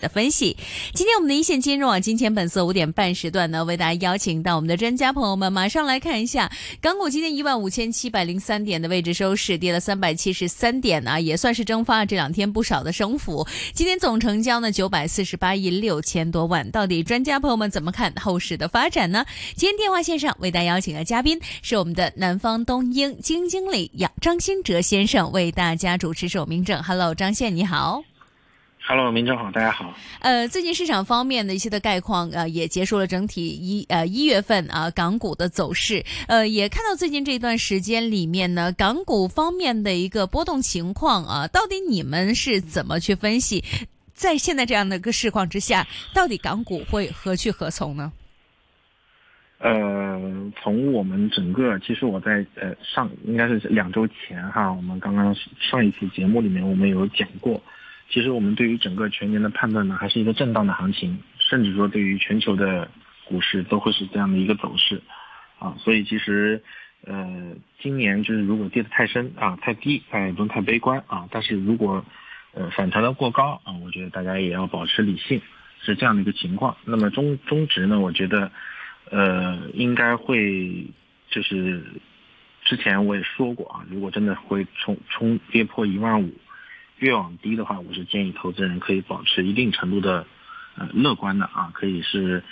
的分析，今天我们的一线金融啊，金钱本色五点半时段呢，为大家邀请到我们的专家朋友们，马上来看一下港股今天一万五千七百零三点的位置收市，跌了三百七十三点啊，也算是蒸发了这两天不少的升幅。今天总成交呢九百四十八亿六千多万，到底专家朋友们怎么看后市的发展呢？今天电话线上为大家邀请的嘉宾是我们的南方东英基金经理杨张新哲先生，为大家主持守明正。Hello，张先你好。Hello，明正好，大家好。呃，最近市场方面的一些的概况，呃，也结束了整体一呃一月份啊港股的走势。呃，也看到最近这段时间里面呢，港股方面的一个波动情况啊，到底你们是怎么去分析？在现在这样的一个市况之下，到底港股会何去何从呢？呃，从我们整个，其实我在呃上应该是两周前哈，我们刚刚上一期节目里面我们有讲过。其实我们对于整个全年的判断呢，还是一个震荡的行情，甚至说对于全球的股市都会是这样的一个走势，啊，所以其实，呃，今年就是如果跌得太深啊、太低，大家也不用太悲观啊。但是如果，呃，反弹的过高啊，我觉得大家也要保持理性，是这样的一个情况。那么中中值呢，我觉得，呃，应该会就是，之前我也说过啊，如果真的会冲冲跌破一万五。越往低的话，我是建议投资人可以保持一定程度的呃乐观的啊，可以是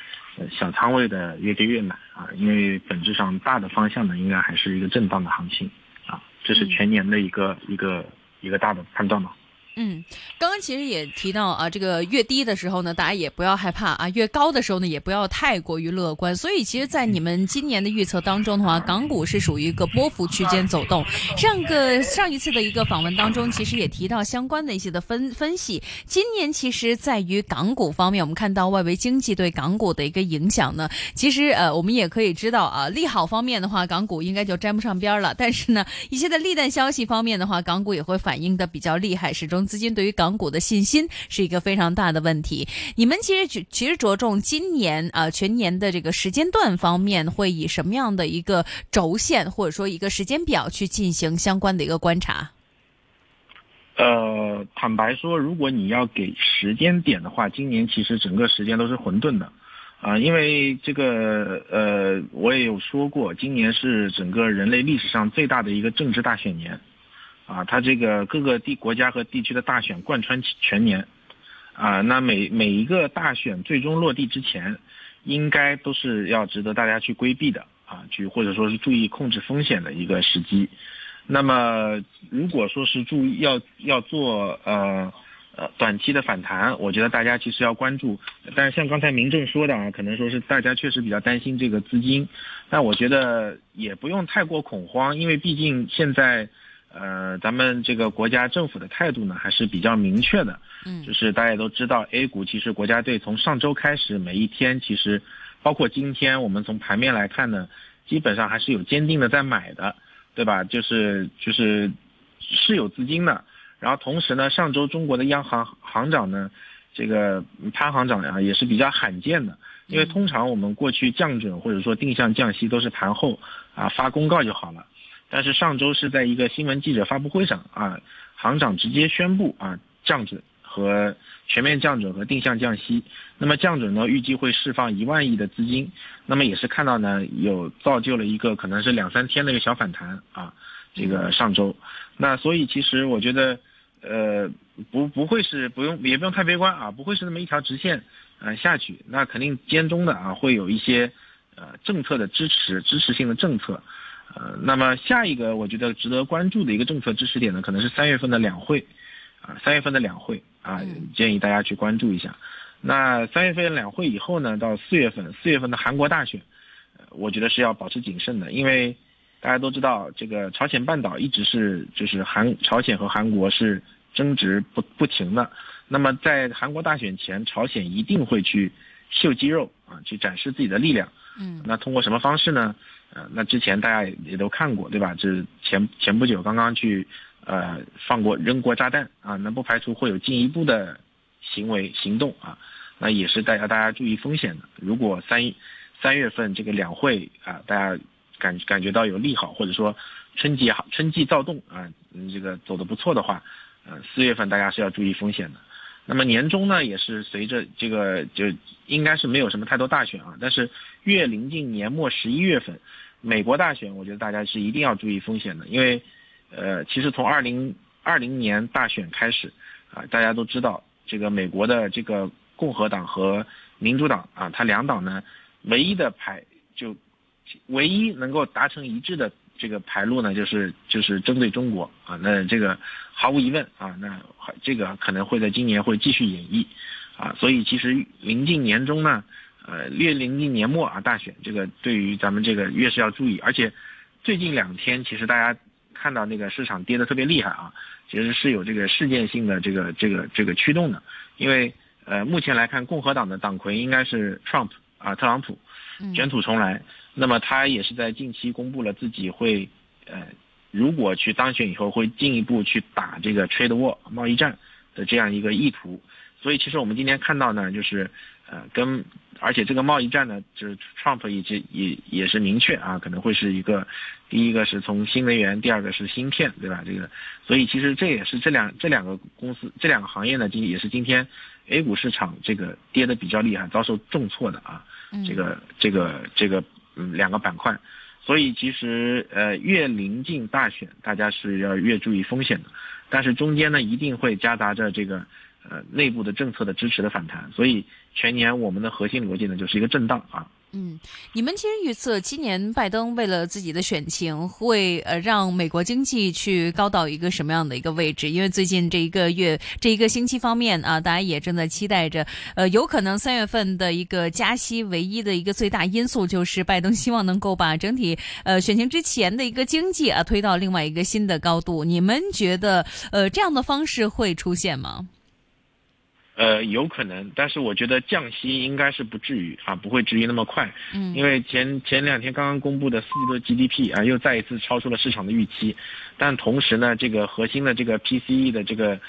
小仓位的越跌越买啊，因为本质上大的方向呢，应该还是一个震荡的行情啊，这是全年的一个一个一个大的判断嘛。嗯，刚刚其实也提到啊，这个越低的时候呢，大家也不要害怕啊；越高的时候呢，也不要太过于乐观。所以，其实，在你们今年的预测当中的话，港股是属于一个波幅区间走动。上个上一次的一个访问当中，其实也提到相关的一些的分分析。今年其实在于港股方面，我们看到外围经济对港股的一个影响呢，其实呃，我们也可以知道啊，利好方面的话，港股应该就沾不上边了。但是呢，一些的利淡消息方面的话，港股也会反应的比较厉害，始终。资金对于港股的信心是一个非常大的问题。你们其实其实着重今年啊全年的这个时间段方面，会以什么样的一个轴线或者说一个时间表去进行相关的一个观察？呃，坦白说，如果你要给时间点的话，今年其实整个时间都是混沌的啊，因为这个呃，我也有说过，今年是整个人类历史上最大的一个政治大选年。啊，它这个各个地国家和地区的大选贯穿全年，啊，那每每一个大选最终落地之前，应该都是要值得大家去规避的啊，去或者说是注意控制风险的一个时机。那么如果说是注意要要做呃呃短期的反弹，我觉得大家其实要关注。但是像刚才民政说的啊，可能说是大家确实比较担心这个资金，但我觉得也不用太过恐慌，因为毕竟现在。呃，咱们这个国家政府的态度呢，还是比较明确的。嗯，就是大家都知道，A 股其实国家队从上周开始，每一天其实，包括今天，我们从盘面来看呢，基本上还是有坚定的在买的，对吧？就是就是是有资金的。然后同时呢，上周中国的央行行长呢，这个潘行长呀，也是比较罕见的，因为通常我们过去降准或者说定向降息都是盘后啊发公告就好了。但是上周是在一个新闻记者发布会上啊，行长直接宣布啊降准和全面降准和定向降息。那么降准呢，预计会释放一万亿的资金。那么也是看到呢，有造就了一个可能是两三天的一个小反弹啊。这个上周，那所以其实我觉得，呃，不不会是不用也不用太悲观啊，不会是那么一条直线呃下去。那肯定间中的啊会有一些呃政策的支持支持性的政策。呃，那么下一个我觉得值得关注的一个政策支持点呢，可能是三月份的两会，啊，三月份的两会啊，建议大家去关注一下。那三月份两会以后呢，到四月份，四月份的韩国大选，我觉得是要保持谨慎的，因为大家都知道，这个朝鲜半岛一直是就是韩朝鲜和韩国是争执不不停的。那么在韩国大选前，朝鲜一定会去秀肌肉啊，去展示自己的力量。嗯，那通过什么方式呢？呃，那之前大家也都看过，对吧？这前前不久刚刚去，呃，放过扔过炸弹啊，那不排除会有进一步的行为行动啊，那也是大家大家注意风险的。如果三三月份这个两会啊，大家感感觉到有利好，或者说春季好春季躁动啊，这个走的不错的话，呃，四月份大家是要注意风险的。那么年终呢，也是随着这个就应该是没有什么太多大选啊，但是越临近年末十一月份，美国大选，我觉得大家是一定要注意风险的，因为呃，其实从二零二零年大选开始啊，大家都知道这个美国的这个共和党和民主党啊，它两党呢唯一的牌就唯一能够达成一致的。这个排路呢，就是就是针对中国啊，那这个毫无疑问啊，那这个可能会在今年会继续演绎，啊，所以其实临近年终呢，呃，越临近年末啊，大选这个对于咱们这个越是要注意，而且最近两天其实大家看到那个市场跌得特别厉害啊，其实是有这个事件性的这个这个这个驱动的，因为呃目前来看，共和党的党魁应该是 Trump 啊，特朗普。卷土重来，那么他也是在近期公布了自己会，呃，如果去当选以后会进一步去打这个 trade war 贸易战的这样一个意图，所以其实我们今天看到呢，就是呃跟而且这个贸易战呢，就是 Trump 一直也也是明确啊，可能会是一个第一个是从新能源，第二个是芯片，对吧？这个，所以其实这也是这两这两个公司这两个行业呢，今也是今天 A 股市场这个跌的比较厉害，遭受重挫的啊。这个这个这个嗯两个板块，所以其实呃越临近大选，大家是要越注意风险的，但是中间呢一定会夹杂着这个呃内部的政策的支持的反弹，所以全年我们的核心逻辑呢就是一个震荡啊。嗯，你们其实预测今年拜登为了自己的选情，会呃让美国经济去高到一个什么样的一个位置？因为最近这一个月、这一个星期方面啊，大家也正在期待着，呃，有可能三月份的一个加息，唯一的一个最大因素就是拜登希望能够把整体呃选情之前的一个经济啊推到另外一个新的高度。你们觉得呃这样的方式会出现吗？呃，有可能，但是我觉得降息应该是不至于啊，不会至于那么快。嗯，因为前前两天刚刚公布的四季度 GDP 啊，又再一次超出了市场的预期，但同时呢，这个核心的这个 PCE 的这个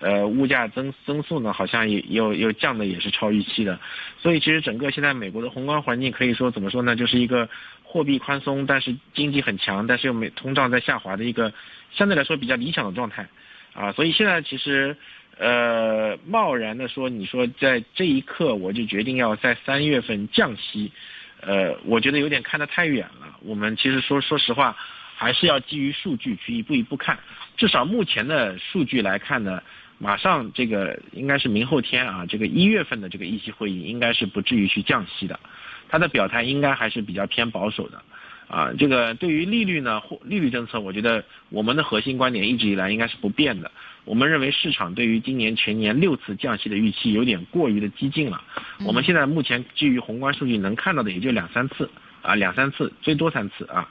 呃物价增增速呢，好像也又又降的也是超预期的。所以其实整个现在美国的宏观环境可以说怎么说呢，就是一个货币宽松，但是经济很强，但是又没通胀在下滑的一个相对来说比较理想的状态啊。所以现在其实。呃，贸然的说，你说在这一刻我就决定要在三月份降息，呃，我觉得有点看得太远了。我们其实说说实话，还是要基于数据去一步一步看。至少目前的数据来看呢，马上这个应该是明后天啊，这个一月份的这个议息会议应该是不至于去降息的，他的表态应该还是比较偏保守的。啊，这个对于利率呢，或利率政策，我觉得我们的核心观点一直以来应该是不变的。我们认为市场对于今年全年六次降息的预期有点过于的激进了。我们现在目前基于宏观数据能看到的也就两三次啊，两三次最多三次啊。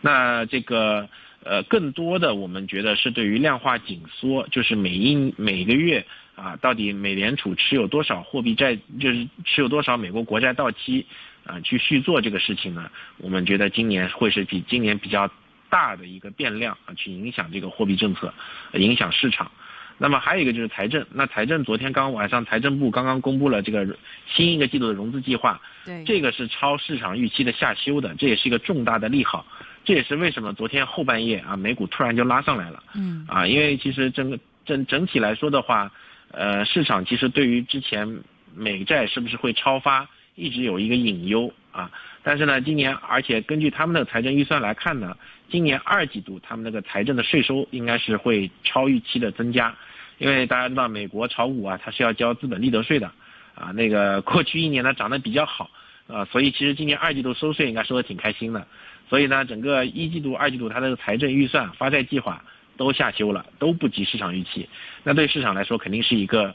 那这个呃，更多的我们觉得是对于量化紧缩，就是每一每个月啊，到底美联储持有多少货币债，就是持有多少美国国债到期。啊，去续做这个事情呢，我们觉得今年会是比今年比较大的一个变量啊，去影响这个货币政策，影响市场。那么还有一个就是财政，那财政昨天刚晚上财政部刚刚公布了这个新一个季度的融资计划，对，这个是超市场预期的下修的，这也是一个重大的利好。这也是为什么昨天后半夜啊，美股突然就拉上来了。嗯，啊，因为其实整个整整体来说的话，呃，市场其实对于之前美债是不是会超发？一直有一个隐忧啊，但是呢，今年而且根据他们的财政预算来看呢，今年二季度他们那个财政的税收应该是会超预期的增加，因为大家知道美国炒股啊，它是要交资本利得税的，啊，那个过去一年呢涨得比较好，啊，所以其实今年二季度收税应该收的挺开心的，所以呢，整个一季度、二季度它的财政预算、发债计划都下修了，都不及市场预期，那对市场来说肯定是一个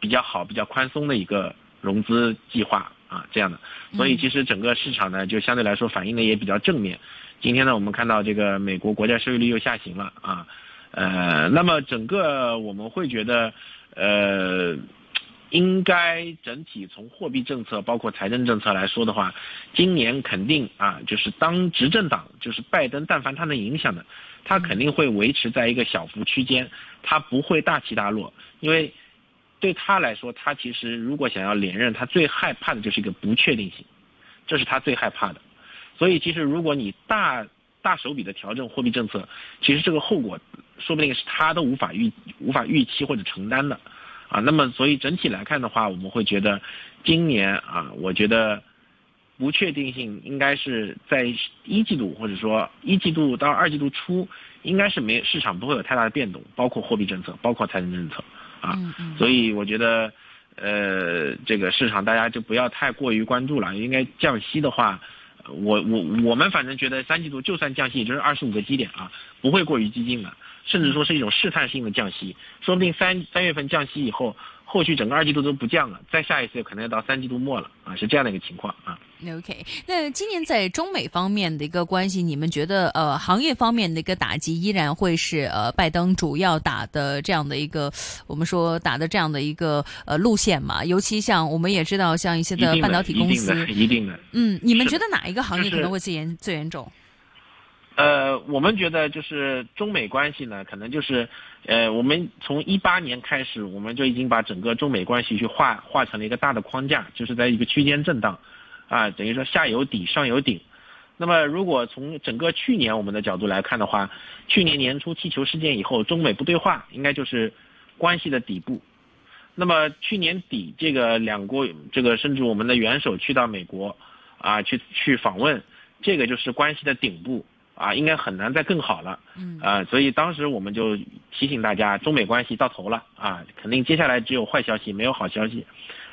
比较好、比较宽松的一个融资计划。啊，这样的，所以其实整个市场呢，就相对来说反应的也比较正面。今天呢，我们看到这个美国国债收益率又下行了啊，呃，那么整个我们会觉得，呃，应该整体从货币政策包括财政政策来说的话，今年肯定啊，就是当执政党就是拜登，但凡他能影响的，他肯定会维持在一个小幅区间，他不会大起大落，因为。对他来说，他其实如果想要连任，他最害怕的就是一个不确定性，这是他最害怕的。所以，其实如果你大大手笔的调整货币政策，其实这个后果说不定是他都无法预无法预期或者承担的，啊，那么所以整体来看的话，我们会觉得今年啊，我觉得不确定性应该是在一季度或者说一季度到二季度初，应该是没市场不会有太大的变动，包括货币政策，包括财政政策啊，所以我觉得呃，这个市场大家就不要太过于关注了，应该降息的话。我我我们反正觉得三季度就算降息，也就是二十五个基点啊，不会过于激进的，甚至说是一种试探性的降息，说不定三三月份降息以后。后续整个二季度都不降了，再下一次可能要到三季度末了啊，是这样的一个情况啊。OK，那今年在中美方面的一个关系，你们觉得呃行业方面的一个打击依然会是呃拜登主要打的这样的一个我们说打的这样的一个呃路线嘛？尤其像我们也知道像一些的半导体公司，一定的，一定的。嗯，你们觉得哪一个行业可能会最严最严重？呃，我们觉得就是中美关系呢，可能就是，呃，我们从一八年开始，我们就已经把整个中美关系去画画成了一个大的框架，就是在一个区间震荡，啊，等于说下有底，上有顶。那么如果从整个去年我们的角度来看的话，去年年初气球事件以后，中美不对话，应该就是关系的底部。那么去年底，这个两国这个甚至我们的元首去到美国，啊，去去访问，这个就是关系的顶部。啊，应该很难再更好了，嗯，啊，所以当时我们就提醒大家，中美关系到头了啊，肯定接下来只有坏消息，没有好消息。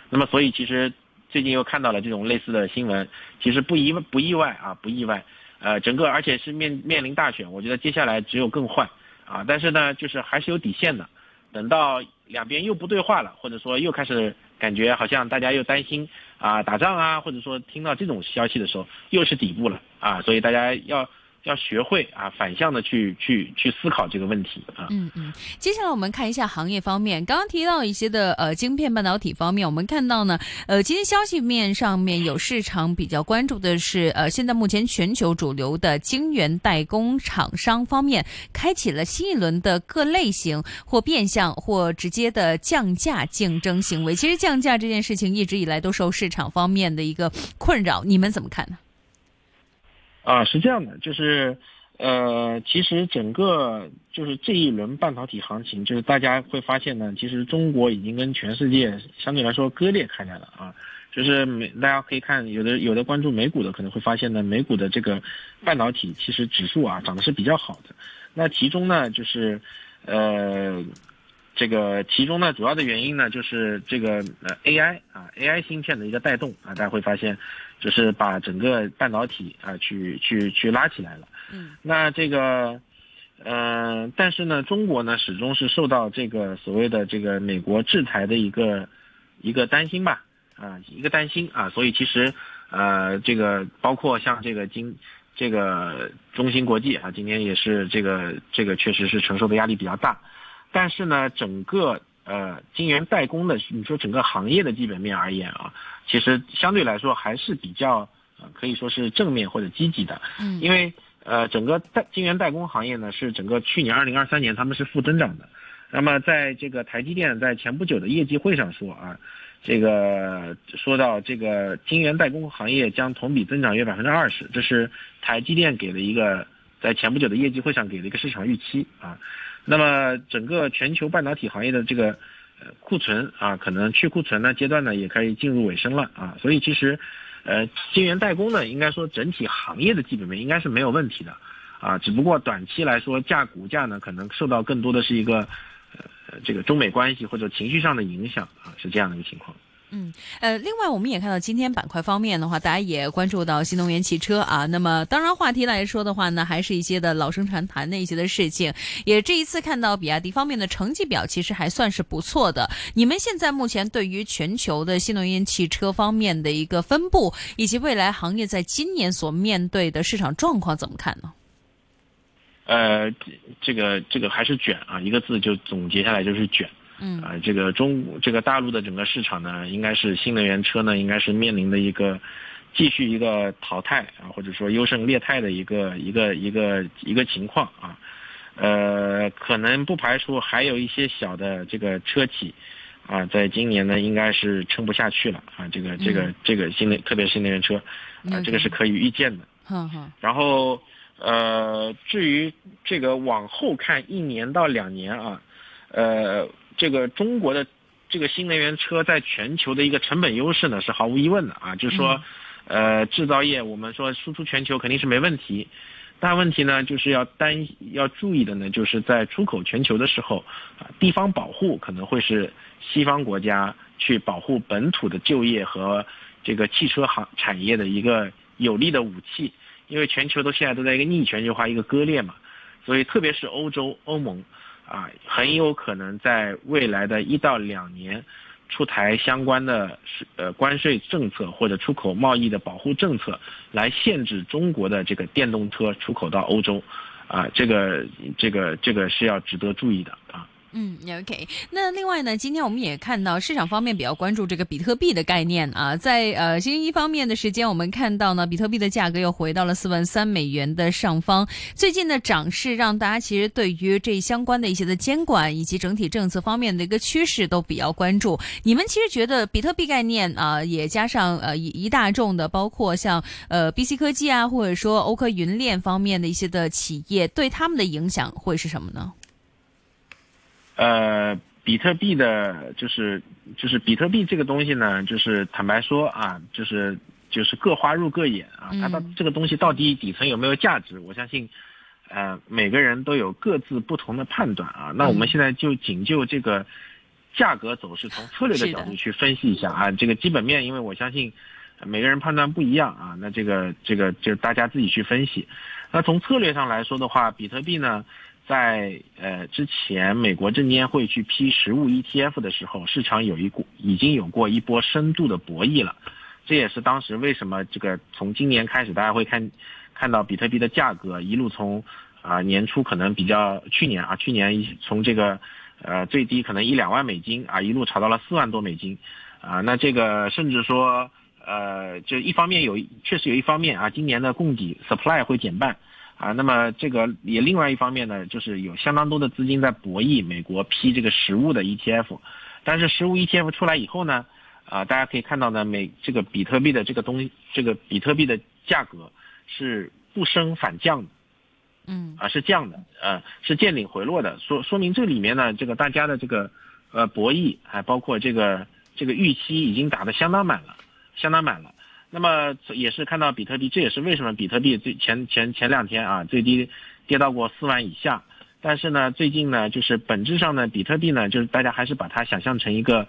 那么，所以其实最近又看到了这种类似的新闻，其实不意不意外啊，不意外。呃，整个而且是面面临大选，我觉得接下来只有更坏啊。但是呢，就是还是有底线的，等到两边又不对话了，或者说又开始感觉好像大家又担心啊打仗啊，或者说听到这种消息的时候，又是底部了啊。所以大家要。要学会啊，反向的去去去思考这个问题啊。嗯嗯，接下来我们看一下行业方面，刚刚提到一些的呃晶片半导体方面，我们看到呢，呃，今天消息面上面有市场比较关注的是，呃，现在目前全球主流的晶圆代工厂商方面开启了新一轮的各类型或变相或直接的降价竞争行为。其实降价这件事情一直以来都受市场方面的一个困扰，你们怎么看呢？啊，是这样的，就是，呃，其实整个就是这一轮半导体行情，就是大家会发现呢，其实中国已经跟全世界相对来说割裂开来了啊。就是美，大家可以看有的有的关注美股的可能会发现呢，美股的这个半导体其实指数啊涨的是比较好的。那其中呢，就是，呃，这个其中呢主要的原因呢就是这个呃 AI 啊 AI 芯片的一个带动啊，大家会发现。就是把整个半导体啊，去去去拉起来了。嗯，那这个，呃，但是呢，中国呢始终是受到这个所谓的这个美国制裁的一个一个担心吧，啊，一个担心啊，所以其实，呃，这个包括像这个今这个中芯国际啊，今天也是这个这个确实是承受的压力比较大，但是呢，整个。呃，晶圆代工的，你说整个行业的基本面而言啊，其实相对来说还是比较，可以说是正面或者积极的。嗯，因为呃，整个代晶圆代工行业呢，是整个去年二零二三年他们是负增长的。那么在这个台积电在前不久的业绩会上说啊，这个说到这个晶圆代工行业将同比增长约百分之二十，这是台积电给了一个在前不久的业绩会上给了一个市场预期啊。那么整个全球半导体行业的这个呃库存啊，可能去库存呢阶段呢，也可以进入尾声了啊。所以其实，呃，晶圆代工呢，应该说整体行业的基本面应该是没有问题的啊。只不过短期来说，价股价呢，可能受到更多的是一个呃这个中美关系或者情绪上的影响啊，是这样的一个情况。嗯，呃，另外我们也看到今天板块方面的话，大家也关注到新能源汽车啊。那么当然话题来说的话呢，还是一些的老生常谈的一些的事情。也这一次看到比亚迪方面的成绩表，其实还算是不错的。你们现在目前对于全球的新能源汽车方面的一个分布，以及未来行业在今年所面对的市场状况怎么看呢？呃，这个这个还是卷啊，一个字就总结下来就是卷。嗯啊，这个中这个大陆的整个市场呢，应该是新能源车呢，应该是面临的一个继续一个淘汰啊，或者说优胜劣汰的一个一个一个一个情况啊。呃，可能不排除还有一些小的这个车企啊，在今年呢，应该是撑不下去了啊。这个这个这个新能特别是新能源车啊，这个是可以预见的。嗯哼。然后呃，至于这个往后看一年到两年啊，呃。这个中国的这个新能源车在全球的一个成本优势呢是毫无疑问的啊，就是说，呃，制造业我们说输出全球肯定是没问题，但问题呢就是要担要注意的呢，就是在出口全球的时候啊，地方保护可能会是西方国家去保护本土的就业和这个汽车行产业的一个有力的武器，因为全球都现在都在一个逆全球化一个割裂嘛，所以特别是欧洲欧盟。啊，很有可能在未来的一到两年，出台相关的呃关税政策或者出口贸易的保护政策，来限制中国的这个电动车出口到欧洲，啊，这个这个这个是要值得注意的啊。嗯，OK。那另外呢，今天我们也看到市场方面比较关注这个比特币的概念啊，在呃星期一方面的时间，我们看到呢，比特币的价格又回到了四万三美元的上方。最近的涨势让大家其实对于这相关的一些的监管以及整体政策方面的一个趋势都比较关注。你们其实觉得比特币概念啊，也加上呃一一大众的，包括像呃 BC 科技啊，或者说欧科云链方面的一些的企业，对他们的影响会是什么呢？呃，比特币的，就是就是比特币这个东西呢，就是坦白说啊，就是就是各花入各眼啊。它到这个东西到底底层有没有价值？我相信，呃，每个人都有各自不同的判断啊。那我们现在就仅就这个价格走势，从策略的角度去分析一下啊。这个基本面，因为我相信每个人判断不一样啊。那这个这个就大家自己去分析。那从策略上来说的话，比特币呢？在呃之前，美国证监会去批实物 ETF 的时候，市场有一股已经有过一波深度的博弈了。这也是当时为什么这个从今年开始，大家会看看到比特币的价格一路从啊年初可能比较去年啊去年从这个呃最低可能一两万美金啊一路炒到了四万多美金啊。那这个甚至说呃就一方面有确实有一方面啊，今年的供给 supply 会减半。啊，那么这个也另外一方面呢，就是有相当多的资金在博弈美国批这个实物的 ETF，但是实物 ETF 出来以后呢，啊，大家可以看到呢，美这个比特币的这个东，这个比特币的价格是不升反降的，嗯，啊是降的，呃是见顶回落的，说说明这里面呢，这个大家的这个呃博弈，还包括这个这个预期已经打得相当满了，相当满了。那么也是看到比特币，这也是为什么比特币最前前前两天啊最低跌到过四万以下，但是呢最近呢就是本质上呢比特币呢就是大家还是把它想象成一个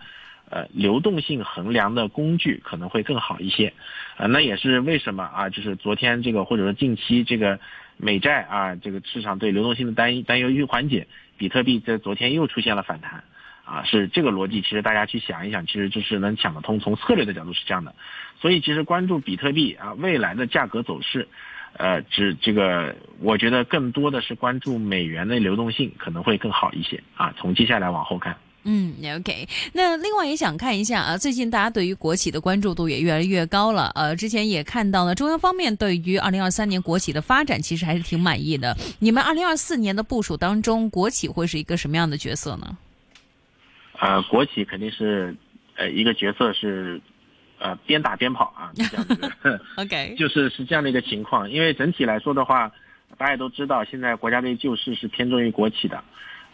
呃流动性衡量的工具可能会更好一些，啊那也是为什么啊就是昨天这个或者说近期这个美债啊这个市场对流动性的担担忧一缓解，比特币在昨天又出现了反弹。啊，是这个逻辑，其实大家去想一想，其实就是能想得通。从策略的角度是这样的，所以其实关注比特币啊未来的价格走势，呃，只这个我觉得更多的是关注美元的流动性可能会更好一些啊。从接下来往后看，嗯，OK。那另外也想看一下啊，最近大家对于国企的关注度也越来越高了。呃，之前也看到了中央方面对于二零二三年国企的发展其实还是挺满意的。你们二零二四年的部署当中，国企会是一个什么样的角色呢？呃，国企肯定是，呃，一个角色是，呃，边打边跑啊，这样子。OK，就是是这样的一个情况。因为整体来说的话，大家都知道，现在国家队救市是偏重于国企的，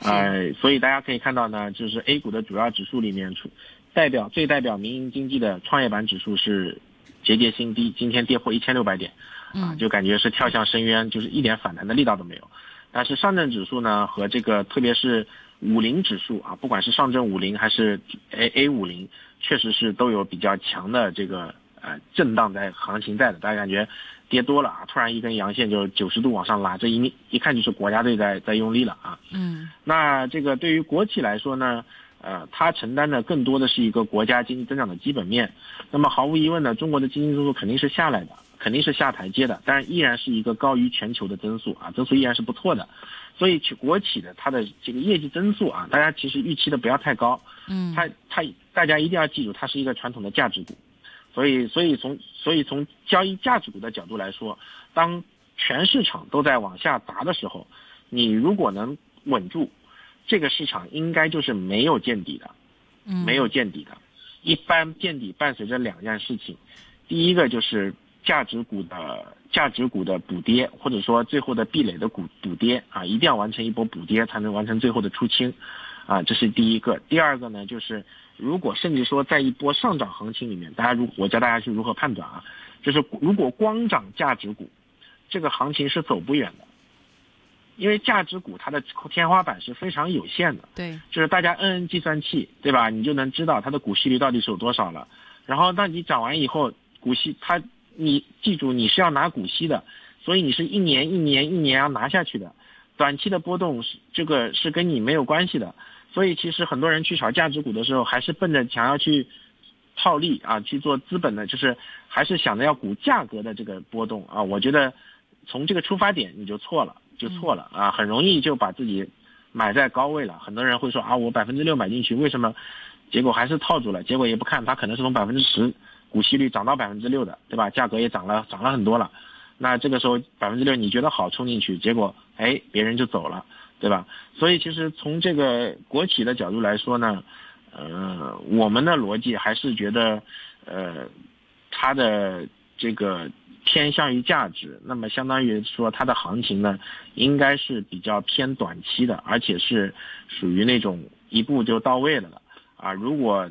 呃，所以大家可以看到呢，就是 A 股的主要指数里面，出代表最代表民营经济的创业板指数是节节新低，今天跌破一千六百点，啊，就感觉是跳向深渊，就是一点反弹的力道都没有。但是上证指数呢，和这个特别是。五零指数啊，不管是上证五零还是 A A 五零，确实是都有比较强的这个呃震荡在行情在的。大家感觉跌多了啊，突然一根阳线就九十度往上拉，这一一看就是国家队在在用力了啊。嗯。那这个对于国企来说呢，呃，它承担的更多的是一个国家经济增长的基本面。那么毫无疑问呢，中国的经济增速肯定是下来的，肯定是下台阶的，但是依然是一个高于全球的增速啊，增速依然是不错的。所以，去国企的它的这个业绩增速啊，大家其实预期的不要太高。嗯，它它大家一定要记住，它是一个传统的价值股。所以，所以从所以从交易价值股的角度来说，当全市场都在往下砸的时候，你如果能稳住，这个市场应该就是没有见底的，没有见底的。一般见底伴随着两件事情，第一个就是价值股的。价值股的补跌，或者说最后的壁垒的股补跌啊，一定要完成一波补跌，才能完成最后的出清，啊，这是第一个。第二个呢，就是如果甚至说在一波上涨行情里面，大家如我教大家去如何判断啊，就是如果光涨价值股，这个行情是走不远的，因为价值股它的天花板是非常有限的。对，就是大家摁摁计算器，对吧？你就能知道它的股息率到底是有多少了。然后，当你涨完以后，股息它，你记住你是要拿股息的，所以你是一年一年一年要拿下去的。短期的波动是这个是跟你没有关系的。所以其实很多人去炒价值股的时候，还是奔着想要去套利啊，去做资本的，就是还是想着要股价格的这个波动啊。我觉得从这个出发点你就错了，就错了啊，很容易就把自己买在高位了。很多人会说啊，我百分之六买进去，为什么结果还是套住了？结果也不看，它可能是从百分之十股息率涨到百分之六的，对吧？价格也涨了，涨了很多了。那这个时候百分之六你觉得好冲进去，结果哎别人就走了。对吧？所以其实从这个国企的角度来说呢，呃，我们的逻辑还是觉得，呃，它的这个偏向于价值，那么相当于说它的行情呢，应该是比较偏短期的，而且是属于那种一步就到位的了啊。如果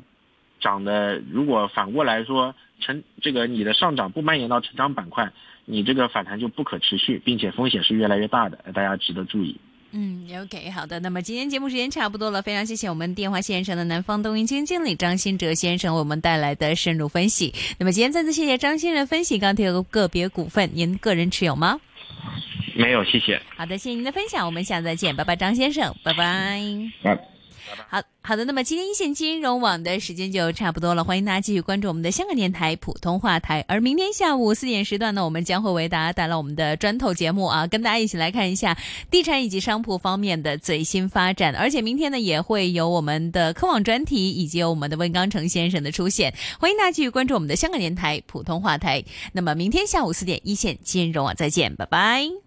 涨的，如果反过来说成这个你的上涨不蔓延到成长板块，你这个反弹就不可持续，并且风险是越来越大的，大家值得注意。嗯，OK，好的。那么今天节目时间差不多了，非常谢谢我们电话线上的南方东云基金经理张新哲先生为我们带来的深入分析。那么今天再次谢谢张先生分析钢铁个别股份，您个人持有吗？没有，谢谢。好的，谢谢您的分享，我们下次再见，拜拜，张先生，拜拜。好好的，那么今天一线金融网的时间就差不多了，欢迎大家继续关注我们的香港电台普通话台。而明天下午四点时段呢，我们将会为大家带来我们的砖头节目啊，跟大家一起来看一下地产以及商铺方面的最新发展。而且明天呢，也会有我们的科网专题以及有我们的温刚成先生的出现，欢迎大家继续关注我们的香港电台普通话台。那么明天下午四点一线金融网再见，拜拜。